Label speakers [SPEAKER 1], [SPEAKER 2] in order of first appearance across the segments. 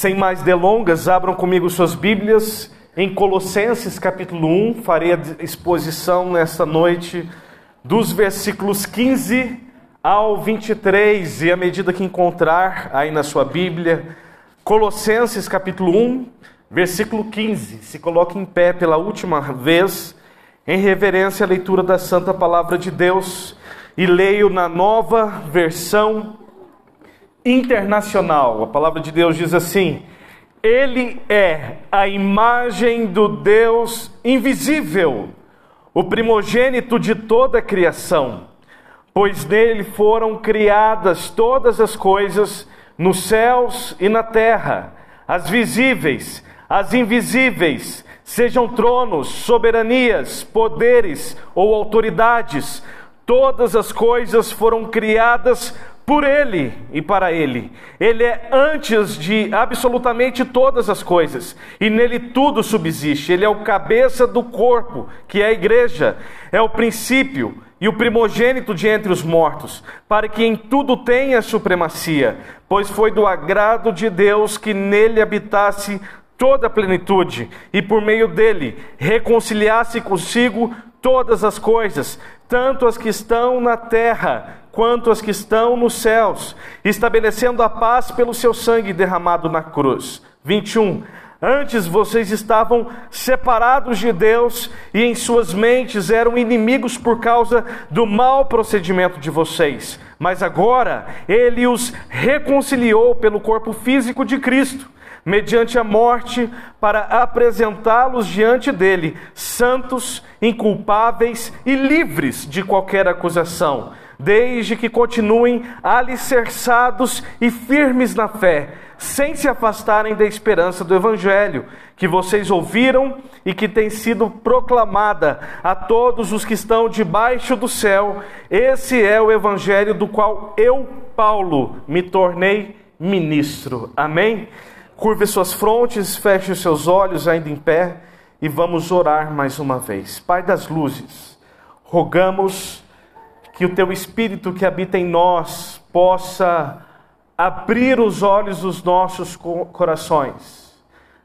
[SPEAKER 1] Sem mais delongas, abram comigo suas Bíblias em Colossenses capítulo 1. Farei a exposição nesta noite dos versículos 15 ao 23. E à medida que encontrar aí na sua Bíblia, Colossenses capítulo 1, versículo 15. Se coloque em pé pela última vez, em reverência à leitura da Santa Palavra de Deus, e leio na nova versão internacional. A palavra de Deus diz assim: Ele é a imagem do Deus invisível, o primogênito de toda a criação, pois nele foram criadas todas as coisas nos céus e na terra, as visíveis, as invisíveis, sejam tronos, soberanias, poderes ou autoridades, todas as coisas foram criadas por Ele e para Ele. Ele é antes de absolutamente todas as coisas e nele tudo subsiste. Ele é o cabeça do corpo, que é a igreja, é o princípio e o primogênito de entre os mortos, para que em tudo tenha supremacia, pois foi do agrado de Deus que nele habitasse toda a plenitude e por meio dele reconciliasse consigo todas as coisas, tanto as que estão na terra quanto as que estão nos céus, estabelecendo a paz pelo seu sangue derramado na cruz. 21. Antes vocês estavam separados de Deus e em suas mentes eram inimigos por causa do mau procedimento de vocês. Mas agora ele os reconciliou pelo corpo físico de Cristo mediante a morte, para apresentá-los diante dele, santos, inculpáveis e livres de qualquer acusação, desde que continuem alicerçados e firmes na fé, sem se afastarem da esperança do Evangelho, que vocês ouviram e que tem sido proclamada a todos os que estão debaixo do céu. Esse é o Evangelho do qual eu, Paulo, me tornei ministro. Amém? Curve suas frontes, feche os seus olhos ainda em pé e vamos orar mais uma vez. Pai das luzes, rogamos que o teu Espírito que habita em nós possa abrir os olhos dos nossos corações,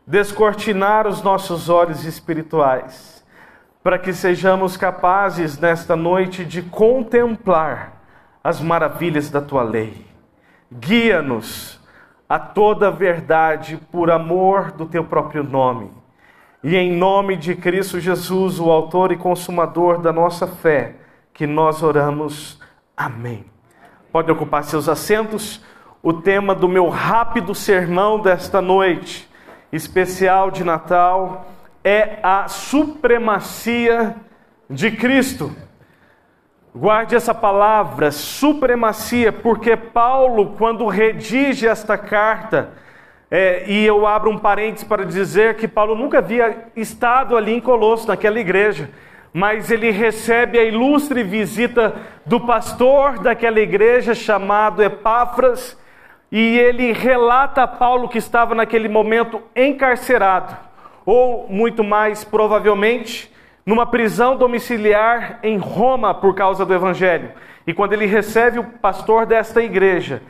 [SPEAKER 1] descortinar os nossos olhos espirituais, para que sejamos capazes nesta noite de contemplar as maravilhas da tua lei. Guia-nos a toda verdade por amor do teu próprio nome. E em nome de Cristo Jesus, o Autor e Consumador da nossa fé, que nós oramos. Amém. Pode ocupar seus assentos. O tema do meu rápido sermão desta noite, especial de Natal, é a supremacia de Cristo. Guarde essa palavra, supremacia, porque Paulo, quando redige esta carta, é, e eu abro um parênteses para dizer que Paulo nunca havia estado ali em Colosso, naquela igreja, mas ele recebe a ilustre visita do pastor daquela igreja chamado Epáfras, e ele relata a Paulo que estava naquele momento encarcerado, ou muito mais provavelmente, numa prisão domiciliar em Roma por causa do Evangelho. E quando ele recebe o pastor desta igreja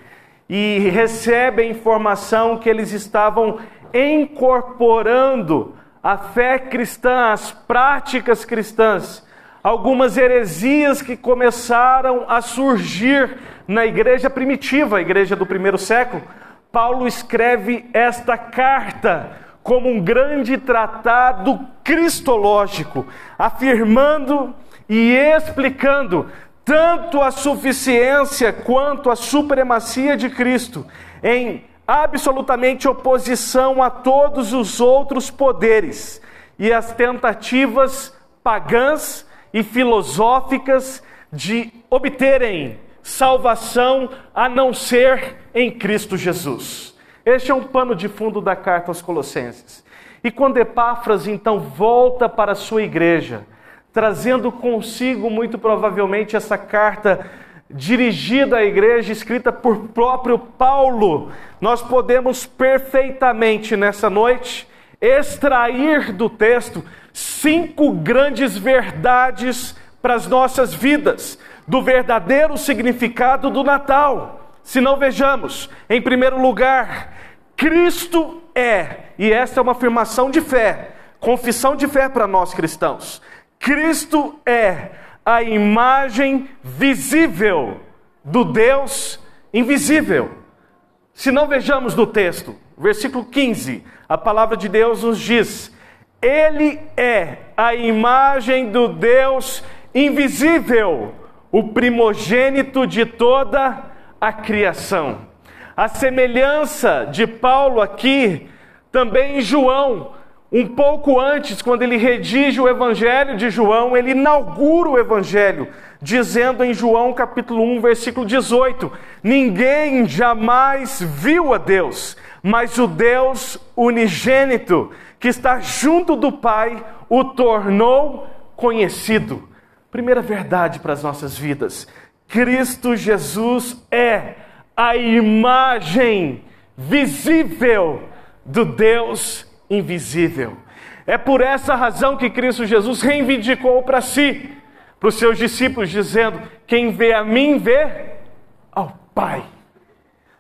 [SPEAKER 1] e recebe a informação que eles estavam incorporando a fé cristã, as práticas cristãs, algumas heresias que começaram a surgir na igreja primitiva, a igreja do primeiro século, Paulo escreve esta carta como um grande tratado cristológico, afirmando e explicando tanto a suficiência quanto a supremacia de Cristo em absolutamente oposição a todos os outros poderes e as tentativas pagãs e filosóficas de obterem salvação a não ser em Cristo Jesus. Este é um pano de fundo da carta aos Colossenses. E quando Epáfras então volta para a sua igreja, trazendo consigo muito provavelmente essa carta dirigida à igreja, escrita por próprio Paulo, nós podemos perfeitamente nessa noite extrair do texto cinco grandes verdades para as nossas vidas, do verdadeiro significado do Natal. Se não vejamos, em primeiro lugar, Cristo é, e esta é uma afirmação de fé, confissão de fé para nós cristãos. Cristo é a imagem visível do Deus invisível. Se não vejamos no texto, versículo 15, a palavra de Deus nos diz: Ele é a imagem do Deus invisível, o primogênito de toda a criação. A semelhança de Paulo aqui, também em João, um pouco antes, quando ele redige o Evangelho de João, ele inaugura o Evangelho, dizendo em João capítulo 1, versículo 18: Ninguém jamais viu a Deus, mas o Deus unigênito, que está junto do Pai, o tornou conhecido. Primeira verdade para as nossas vidas: Cristo Jesus é a imagem visível do Deus invisível. É por essa razão que Cristo Jesus reivindicou para si, para os seus discípulos, dizendo: Quem vê a mim, vê ao Pai.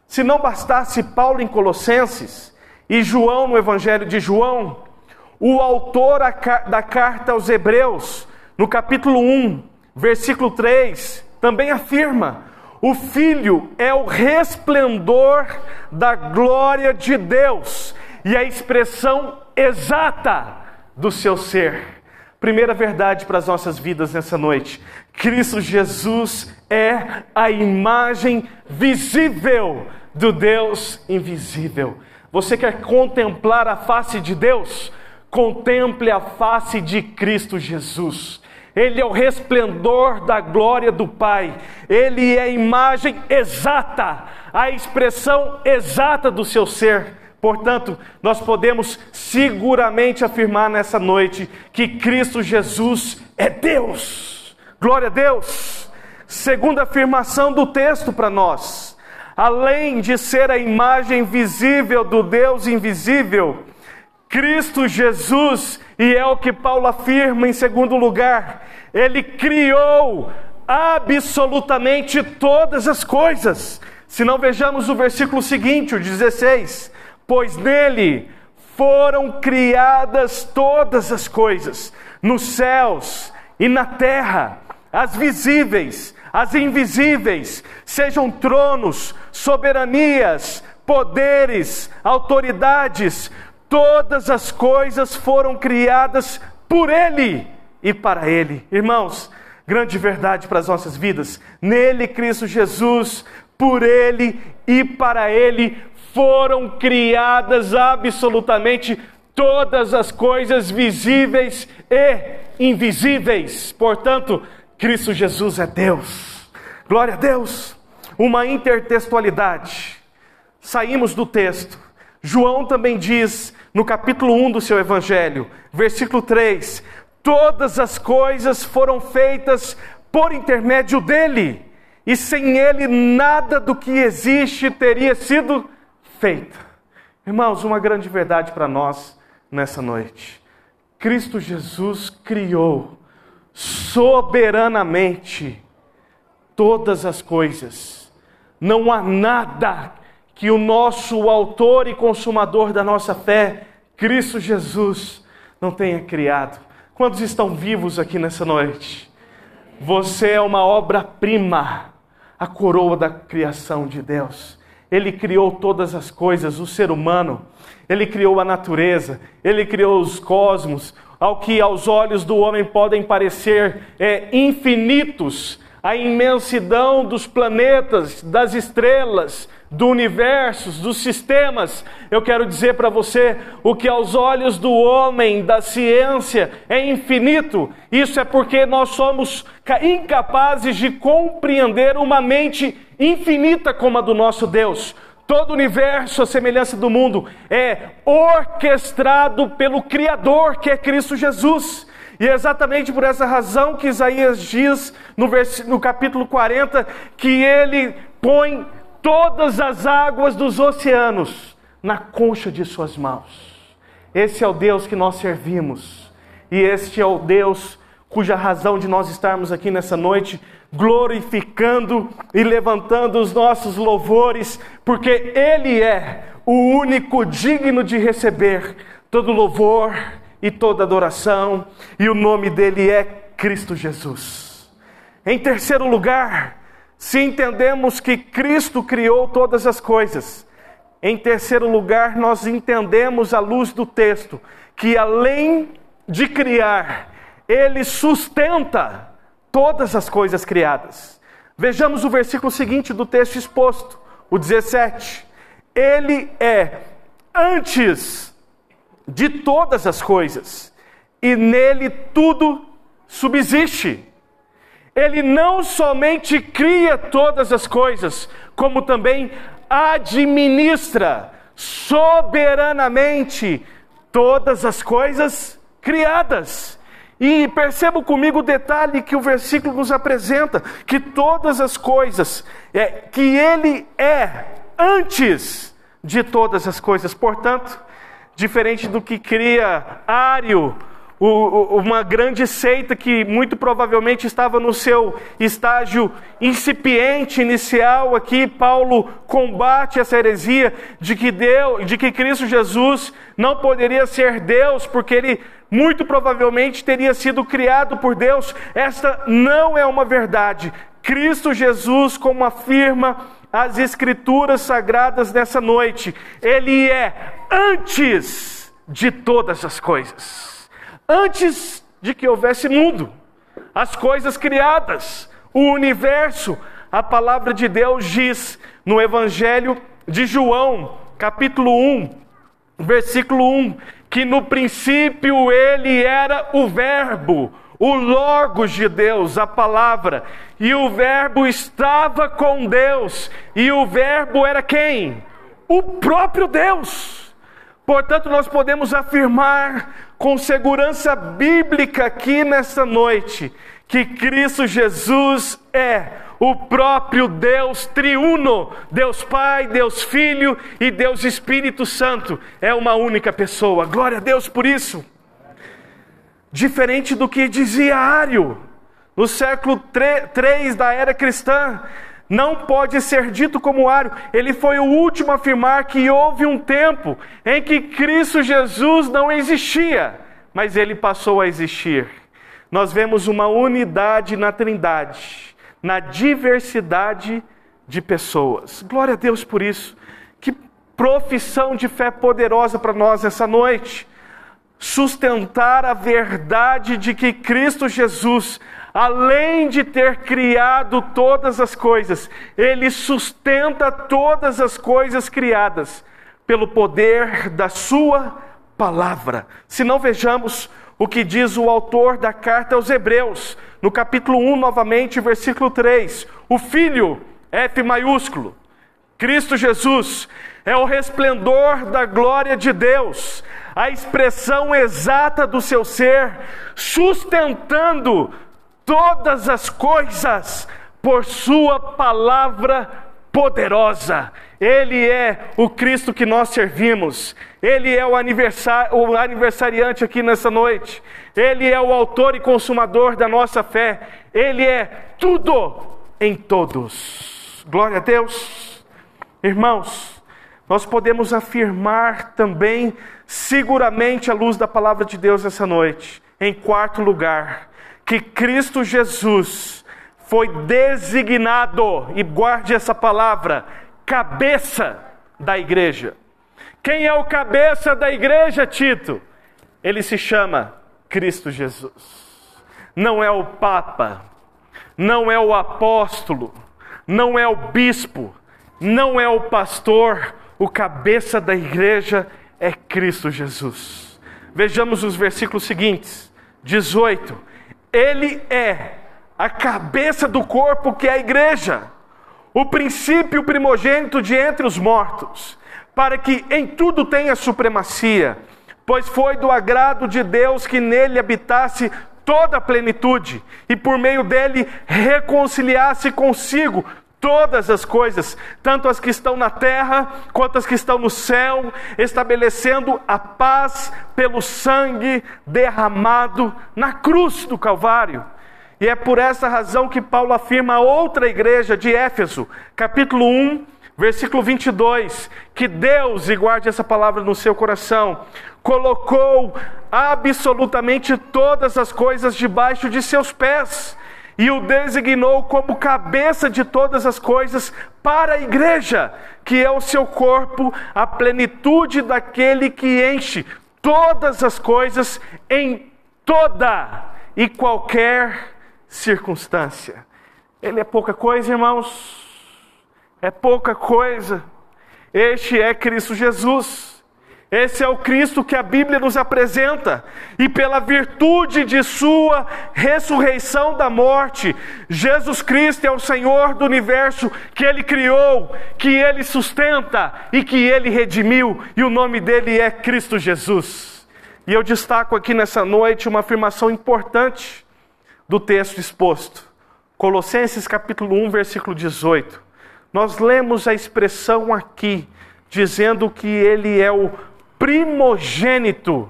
[SPEAKER 1] Se não bastasse Paulo em Colossenses e João no Evangelho de João, o autor da carta aos Hebreus, no capítulo 1, versículo 3, também afirma: o Filho é o resplendor da glória de Deus e a expressão exata do seu ser. Primeira verdade para as nossas vidas nessa noite: Cristo Jesus é a imagem visível do Deus invisível. Você quer contemplar a face de Deus? Contemple a face de Cristo Jesus. Ele é o resplendor da glória do Pai, ele é a imagem exata, a expressão exata do seu ser. Portanto, nós podemos seguramente afirmar nessa noite que Cristo Jesus é Deus. Glória a Deus. Segunda afirmação do texto para nós. Além de ser a imagem visível do Deus invisível, Cristo Jesus, e é o que Paulo afirma em segundo lugar, ele criou absolutamente todas as coisas. Se não vejamos o versículo seguinte, o 16: Pois nele foram criadas todas as coisas, nos céus e na terra, as visíveis, as invisíveis, sejam tronos, soberanias, poderes, autoridades, Todas as coisas foram criadas por Ele e para Ele. Irmãos, grande verdade para as nossas vidas. Nele, Cristo Jesus, por Ele e para Ele foram criadas absolutamente todas as coisas visíveis e invisíveis. Portanto, Cristo Jesus é Deus. Glória a Deus. Uma intertextualidade. Saímos do texto. João também diz no capítulo 1 do seu evangelho, versículo 3: Todas as coisas foram feitas por intermédio dele, e sem ele nada do que existe teria sido feito. Irmãos, uma grande verdade para nós nessa noite. Cristo Jesus criou soberanamente todas as coisas. Não há nada que o nosso autor e consumador da nossa fé, Cristo Jesus, não tenha criado. Quantos estão vivos aqui nessa noite? Você é uma obra-prima, a coroa da criação de Deus. Ele criou todas as coisas, o ser humano, ele criou a natureza, ele criou os cosmos, ao que aos olhos do homem podem parecer é, infinitos, a imensidão dos planetas, das estrelas, do universo, dos sistemas, eu quero dizer para você o que aos olhos do homem, da ciência, é infinito. Isso é porque nós somos incapazes de compreender uma mente infinita como a do nosso Deus. Todo o universo, a semelhança do mundo, é orquestrado pelo Criador, que é Cristo Jesus. E é exatamente por essa razão que Isaías diz no, no capítulo 40 que ele põe todas as águas dos oceanos na concha de suas mãos. Esse é o Deus que nós servimos, e este é o Deus cuja razão de nós estarmos aqui nessa noite glorificando e levantando os nossos louvores, porque Ele é o único digno de receber todo louvor e toda adoração, e o nome dele é Cristo Jesus. Em terceiro lugar, se entendemos que Cristo criou todas as coisas, em terceiro lugar, nós entendemos à luz do texto que além de criar, ele sustenta todas as coisas criadas. Vejamos o versículo seguinte do texto exposto, o 17. Ele é antes de todas as coisas, e nele tudo subsiste. Ele não somente cria todas as coisas, como também administra soberanamente todas as coisas criadas. E perceba comigo o detalhe que o versículo nos apresenta: que todas as coisas, é, que Ele é antes de todas as coisas. Portanto, diferente do que cria Ário, uma grande seita que muito provavelmente estava no seu estágio incipiente inicial aqui, Paulo combate essa heresia de que Deus, de que Cristo Jesus não poderia ser Deus, porque ele muito provavelmente teria sido criado por Deus. Esta não é uma verdade. Cristo Jesus, como afirma as Escrituras sagradas nessa noite, Ele é antes de todas as coisas, antes de que houvesse mundo, as coisas criadas, o universo. A palavra de Deus diz no Evangelho de João, capítulo 1, versículo 1, que no princípio ele era o Verbo, o Logos de Deus, a palavra, e o Verbo estava com Deus, e o Verbo era quem? O próprio Deus. Portanto, nós podemos afirmar com segurança bíblica aqui nesta noite que Cristo Jesus é o próprio Deus triuno, Deus Pai, Deus Filho e Deus Espírito Santo, é uma única pessoa. Glória a Deus por isso. Diferente do que dizia Ário, no século 3 da era cristã, não pode ser dito como Ário. Ele foi o último a afirmar que houve um tempo em que Cristo Jesus não existia, mas ele passou a existir. Nós vemos uma unidade na Trindade na diversidade de pessoas. Glória a Deus por isso. Que profissão de fé poderosa para nós essa noite. Sustentar a verdade de que Cristo Jesus, além de ter criado todas as coisas, Ele sustenta todas as coisas criadas pelo poder da Sua palavra. Se não vejamos o que diz o autor da carta aos Hebreus, no capítulo 1, novamente, versículo 3. O Filho, F maiúsculo, Cristo Jesus, é o resplendor da glória de Deus, a expressão exata do seu ser, sustentando todas as coisas por Sua palavra poderosa. Ele é o Cristo que nós servimos. Ele é o, o aniversariante aqui nessa noite. Ele é o autor e consumador da nossa fé. Ele é tudo em todos. Glória a Deus. Irmãos, nós podemos afirmar também, seguramente, à luz da palavra de Deus essa noite, em quarto lugar, que Cristo Jesus foi designado, e guarde essa palavra, cabeça da igreja. Quem é o cabeça da igreja, Tito? Ele se chama Cristo Jesus. Não é o Papa, não é o apóstolo, não é o bispo, não é o pastor, o cabeça da igreja é Cristo Jesus. Vejamos os versículos seguintes: 18. Ele é a cabeça do corpo que é a igreja, o princípio primogênito de entre os mortos, para que em tudo tenha supremacia, pois foi do agrado de Deus que nele habitasse toda a plenitude e por meio dele reconciliasse consigo todas as coisas, tanto as que estão na terra quanto as que estão no céu, estabelecendo a paz pelo sangue derramado na cruz do Calvário. E é por essa razão que Paulo afirma a outra igreja de Éfeso, capítulo 1, Versículo 22, que Deus, e guarde essa palavra no seu coração, colocou absolutamente todas as coisas debaixo de seus pés e o designou como cabeça de todas as coisas para a igreja, que é o seu corpo, a plenitude daquele que enche todas as coisas em toda e qualquer circunstância. Ele é pouca coisa, irmãos? É pouca coisa. Este é Cristo Jesus. Esse é o Cristo que a Bíblia nos apresenta, e pela virtude de Sua ressurreição da morte, Jesus Cristo é o Senhor do universo que Ele criou, que Ele sustenta e que Ele redimiu, e o nome dele é Cristo Jesus. E eu destaco aqui nessa noite uma afirmação importante do texto exposto, Colossenses capítulo 1, versículo 18. Nós lemos a expressão aqui, dizendo que Ele é o primogênito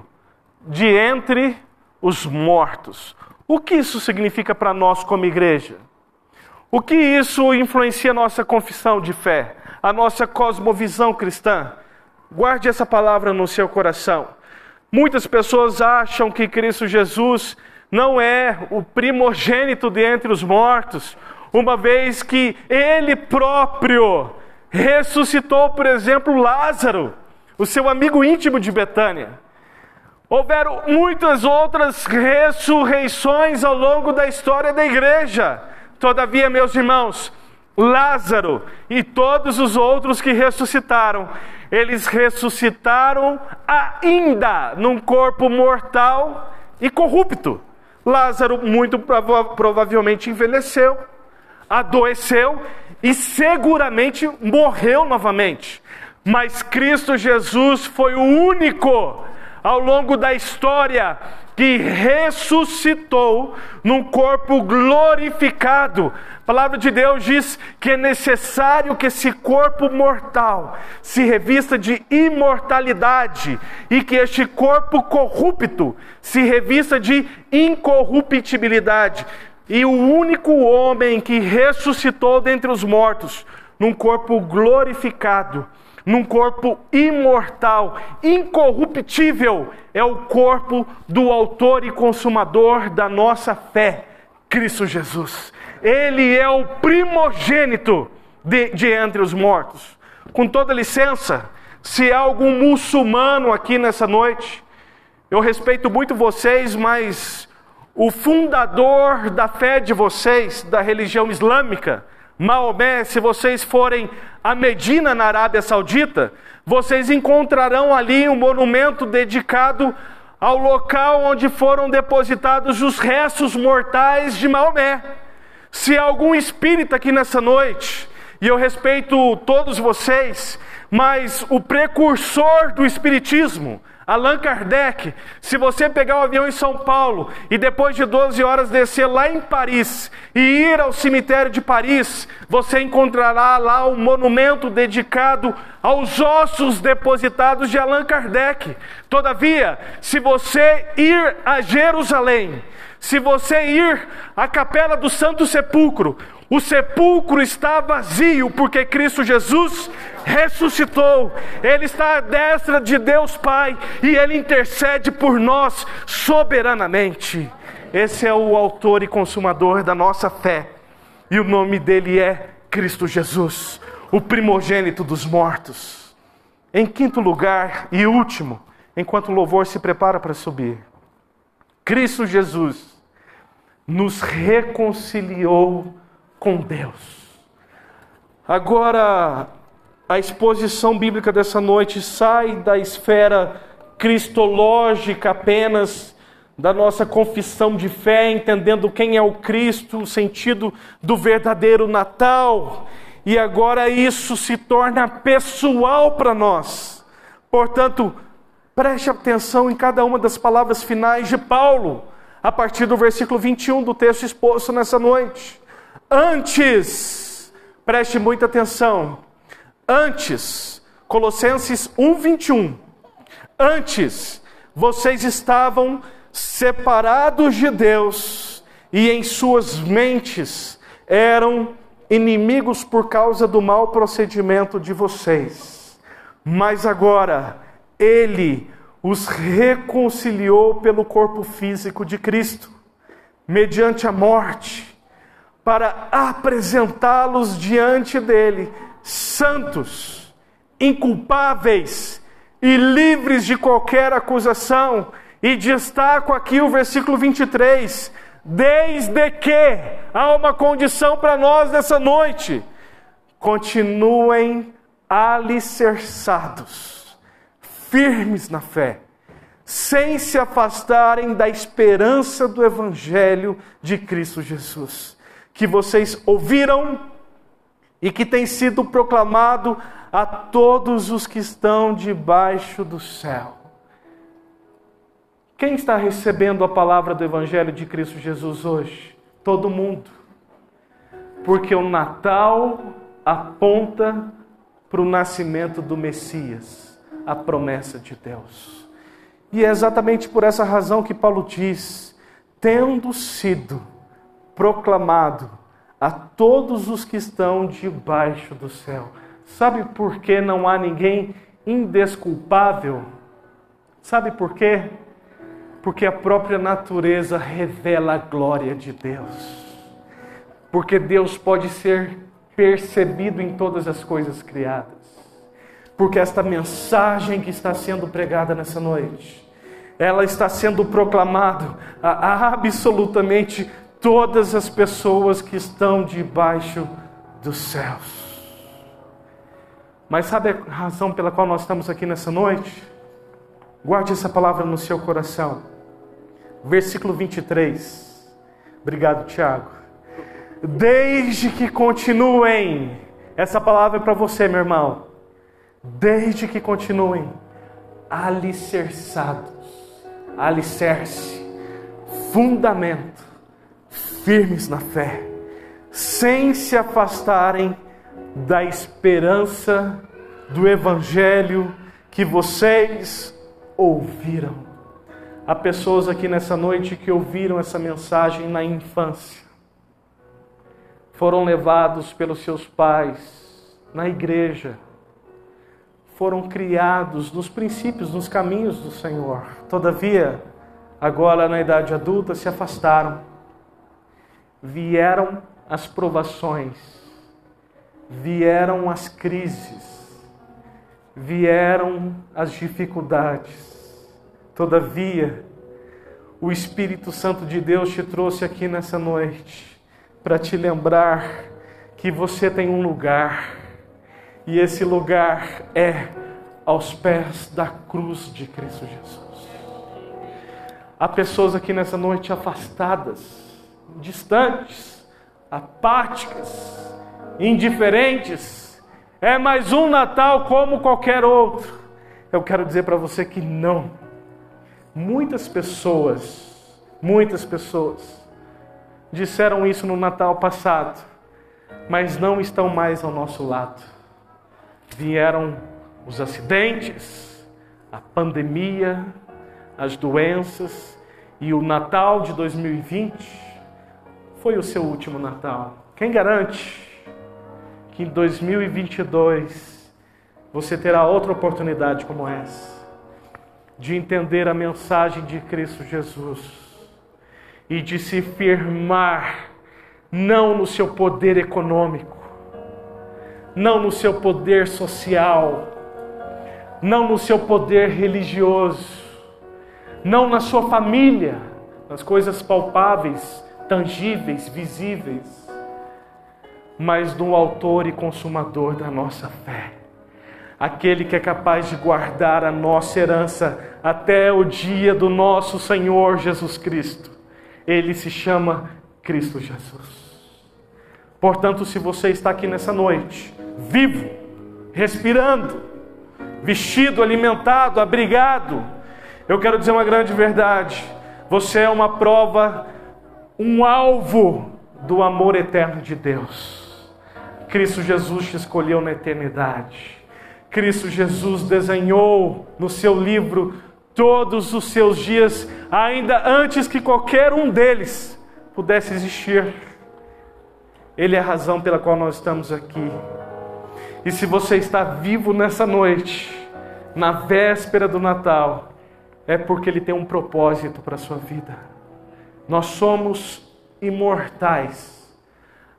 [SPEAKER 1] de entre os mortos. O que isso significa para nós como igreja? O que isso influencia a nossa confissão de fé, a nossa cosmovisão cristã? Guarde essa palavra no seu coração. Muitas pessoas acham que Cristo Jesus não é o primogênito de entre os mortos, uma vez que ele próprio ressuscitou, por exemplo, Lázaro o seu amigo íntimo de Betânia. Houveram muitas outras ressurreições ao longo da história da igreja. Todavia, meus irmãos, Lázaro e todos os outros que ressuscitaram, eles ressuscitaram ainda num corpo mortal e corrupto. Lázaro muito prova provavelmente envelheceu, adoeceu e seguramente morreu novamente. Mas Cristo Jesus foi o único ao longo da história que ressuscitou num corpo glorificado. A palavra de Deus diz que é necessário que esse corpo mortal se revista de imortalidade e que este corpo corrupto se revista de incorruptibilidade. E o único homem que ressuscitou dentre os mortos, num corpo glorificado, num corpo imortal, incorruptível, é o corpo do Autor e Consumador da nossa fé, Cristo Jesus. Ele é o primogênito de, de entre os mortos. Com toda licença, se há algum muçulmano aqui nessa noite, eu respeito muito vocês, mas o fundador da fé de vocês, da religião islâmica, Maomé, se vocês forem a Medina, na Arábia Saudita, vocês encontrarão ali um monumento dedicado ao local onde foram depositados os restos mortais de Maomé. Se algum espírita aqui nessa noite, e eu respeito todos vocês, mas o precursor do espiritismo, Allan Kardec, se você pegar o um avião em São Paulo e depois de 12 horas descer lá em Paris e ir ao cemitério de Paris, você encontrará lá um monumento dedicado aos ossos depositados de Allan Kardec. Todavia, se você ir a Jerusalém, se você ir à capela do Santo Sepulcro, o sepulcro está vazio porque Cristo Jesus ressuscitou. Ele está à destra de Deus Pai e ele intercede por nós soberanamente. Esse é o autor e consumador da nossa fé. E o nome dele é Cristo Jesus, o primogênito dos mortos. Em quinto lugar e último, enquanto o louvor se prepara para subir, Cristo Jesus nos reconciliou com Deus. Agora, a exposição bíblica dessa noite sai da esfera cristológica apenas da nossa confissão de fé, entendendo quem é o Cristo, o sentido do verdadeiro Natal, e agora isso se torna pessoal para nós. Portanto, preste atenção em cada uma das palavras finais de Paulo, a partir do versículo 21 do texto exposto nessa noite. Antes, preste muita atenção. Antes, Colossenses 1:21. Antes, vocês estavam separados de Deus e em suas mentes eram inimigos por causa do mau procedimento de vocês, mas agora ele os reconciliou pelo corpo físico de Cristo, mediante a morte, para apresentá-los diante dele, santos, inculpáveis e livres de qualquer acusação. E destaco aqui o versículo 23 desde que há uma condição para nós nessa noite: continuem alicerçados, firmes na fé, sem se afastarem da esperança do Evangelho de Cristo Jesus, que vocês ouviram e que tem sido proclamado a todos os que estão debaixo do céu. Quem está recebendo a palavra do Evangelho de Cristo Jesus hoje? Todo mundo. Porque o Natal aponta para o nascimento do Messias, a promessa de Deus. E é exatamente por essa razão que Paulo diz: tendo sido proclamado a todos os que estão debaixo do céu. Sabe por que não há ninguém indesculpável? Sabe por quê? porque a própria natureza revela a glória de Deus. Porque Deus pode ser percebido em todas as coisas criadas. Porque esta mensagem que está sendo pregada nessa noite, ela está sendo proclamada a absolutamente todas as pessoas que estão debaixo dos céus. Mas sabe a razão pela qual nós estamos aqui nessa noite? Guarde essa palavra no seu coração versículo 23. Obrigado, Tiago. Desde que continuem, essa palavra é para você, meu irmão. Desde que continuem alicerçados, alicerce, fundamento, firmes na fé, sem se afastarem da esperança do Evangelho que vocês ouviram. Há pessoas aqui nessa noite que ouviram essa mensagem na infância, foram levados pelos seus pais na igreja, foram criados nos princípios, nos caminhos do Senhor. Todavia, agora na idade adulta, se afastaram. Vieram as provações, vieram as crises, vieram as dificuldades Todavia, o Espírito Santo de Deus te trouxe aqui nessa noite para te lembrar que você tem um lugar, e esse lugar é aos pés da cruz de Cristo Jesus. Há pessoas aqui nessa noite afastadas, distantes, apáticas, indiferentes. É mais um Natal como qualquer outro. Eu quero dizer para você que não Muitas pessoas, muitas pessoas disseram isso no Natal passado, mas não estão mais ao nosso lado. Vieram os acidentes, a pandemia, as doenças e o Natal de 2020 foi o seu último Natal. Quem garante que em 2022 você terá outra oportunidade como essa? de entender a mensagem de Cristo Jesus e de se firmar não no seu poder econômico, não no seu poder social, não no seu poder religioso, não na sua família, nas coisas palpáveis, tangíveis, visíveis, mas no Autor e Consumador da nossa fé aquele que é capaz de guardar a nossa herança até o dia do nosso Senhor Jesus Cristo. Ele se chama Cristo Jesus. Portanto, se você está aqui nessa noite, vivo, respirando, vestido, alimentado, abrigado, eu quero dizer uma grande verdade. Você é uma prova, um alvo do amor eterno de Deus. Cristo Jesus te escolheu na eternidade. Cristo Jesus desenhou no seu livro todos os seus dias, ainda antes que qualquer um deles pudesse existir. Ele é a razão pela qual nós estamos aqui. E se você está vivo nessa noite, na véspera do Natal, é porque Ele tem um propósito para a sua vida. Nós somos imortais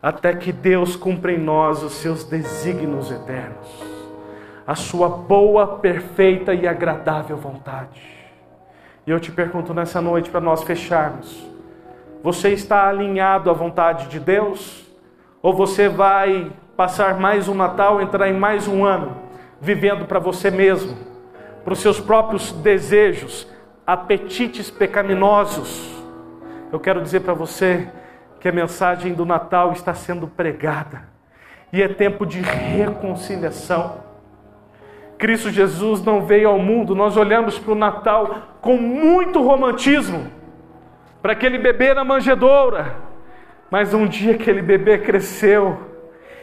[SPEAKER 1] até que Deus cumpra em nós os seus desígnios eternos, a sua boa, perfeita e agradável vontade. E eu te pergunto nessa noite para nós fecharmos: você está alinhado à vontade de Deus? Ou você vai passar mais um Natal, entrar em mais um ano, vivendo para você mesmo, para os seus próprios desejos, apetites pecaminosos? Eu quero dizer para você que a mensagem do Natal está sendo pregada. E é tempo de reconciliação. Cristo Jesus não veio ao mundo, nós olhamos para o Natal com muito romantismo, para aquele bebê na manjedoura, mas um dia aquele bebê cresceu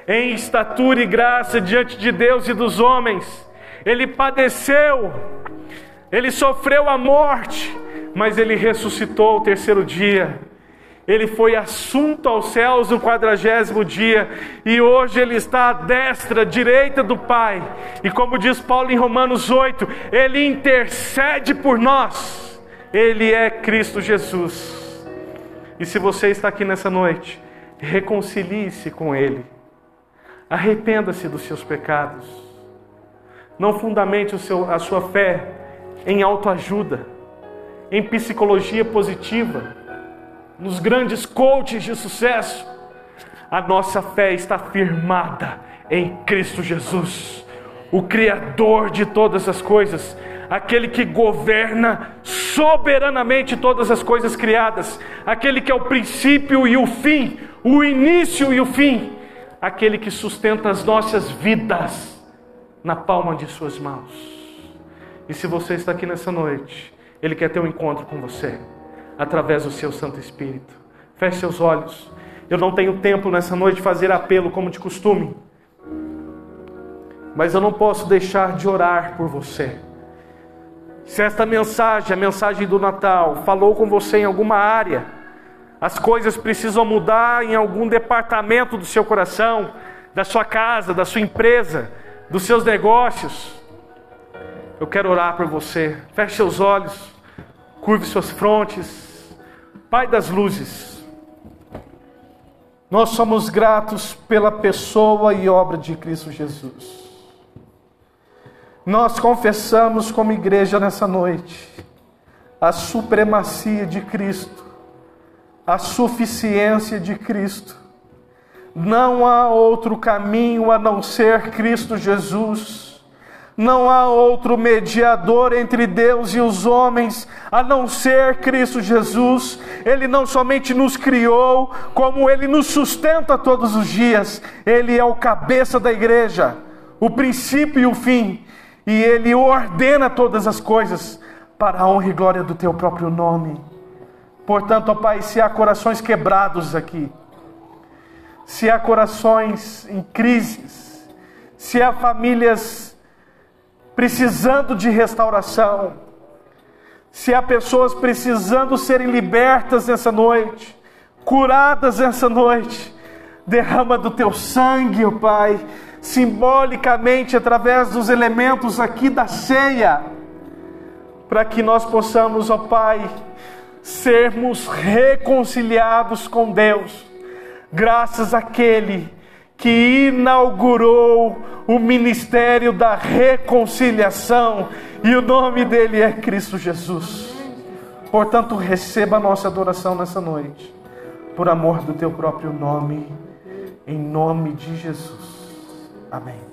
[SPEAKER 1] em estatura e graça diante de Deus e dos homens, ele padeceu, ele sofreu a morte, mas ele ressuscitou ao terceiro dia ele foi assunto aos céus no quadragésimo dia, e hoje ele está à destra, direita do Pai. E como diz Paulo em Romanos 8, ele intercede por nós. Ele é Cristo Jesus. E se você está aqui nessa noite, reconcilie-se com Ele. Arrependa-se dos seus pecados. Não fundamente seu, a sua fé em autoajuda, em psicologia positiva nos grandes coaches de sucesso. A nossa fé está firmada em Cristo Jesus, o Criador de todas as coisas, aquele que governa soberanamente todas as coisas criadas, aquele que é o princípio e o fim, o início e o fim, aquele que sustenta as nossas vidas na palma de Suas mãos. E se você está aqui nessa noite, Ele quer ter um encontro com você através do seu Santo Espírito. Feche seus olhos. Eu não tenho tempo nessa noite de fazer apelo como de costume, mas eu não posso deixar de orar por você. Se esta mensagem, a mensagem do Natal, falou com você em alguma área, as coisas precisam mudar em algum departamento do seu coração, da sua casa, da sua empresa, dos seus negócios, eu quero orar por você. Feche seus olhos, curve suas frontes. Pai das luzes, nós somos gratos pela pessoa e obra de Cristo Jesus. Nós confessamos como igreja nessa noite a supremacia de Cristo, a suficiência de Cristo. Não há outro caminho a não ser Cristo Jesus não há outro mediador entre Deus e os homens a não ser Cristo Jesus. Ele não somente nos criou, como ele nos sustenta todos os dias. Ele é o cabeça da igreja, o princípio e o fim, e ele ordena todas as coisas para a honra e glória do teu próprio nome. Portanto, ó Pai, se há corações quebrados aqui, se há corações em crises, se há famílias precisando de restauração, se há pessoas precisando serem libertas nessa noite, curadas nessa noite, derrama do teu sangue, ó Pai, simbolicamente através dos elementos aqui da ceia, para que nós possamos, ó Pai, sermos reconciliados com Deus, graças àquele que inaugurou o ministério da reconciliação, e o nome dele é Cristo Jesus. Portanto, receba a nossa adoração nessa noite, por amor do teu próprio nome, em nome de Jesus. Amém.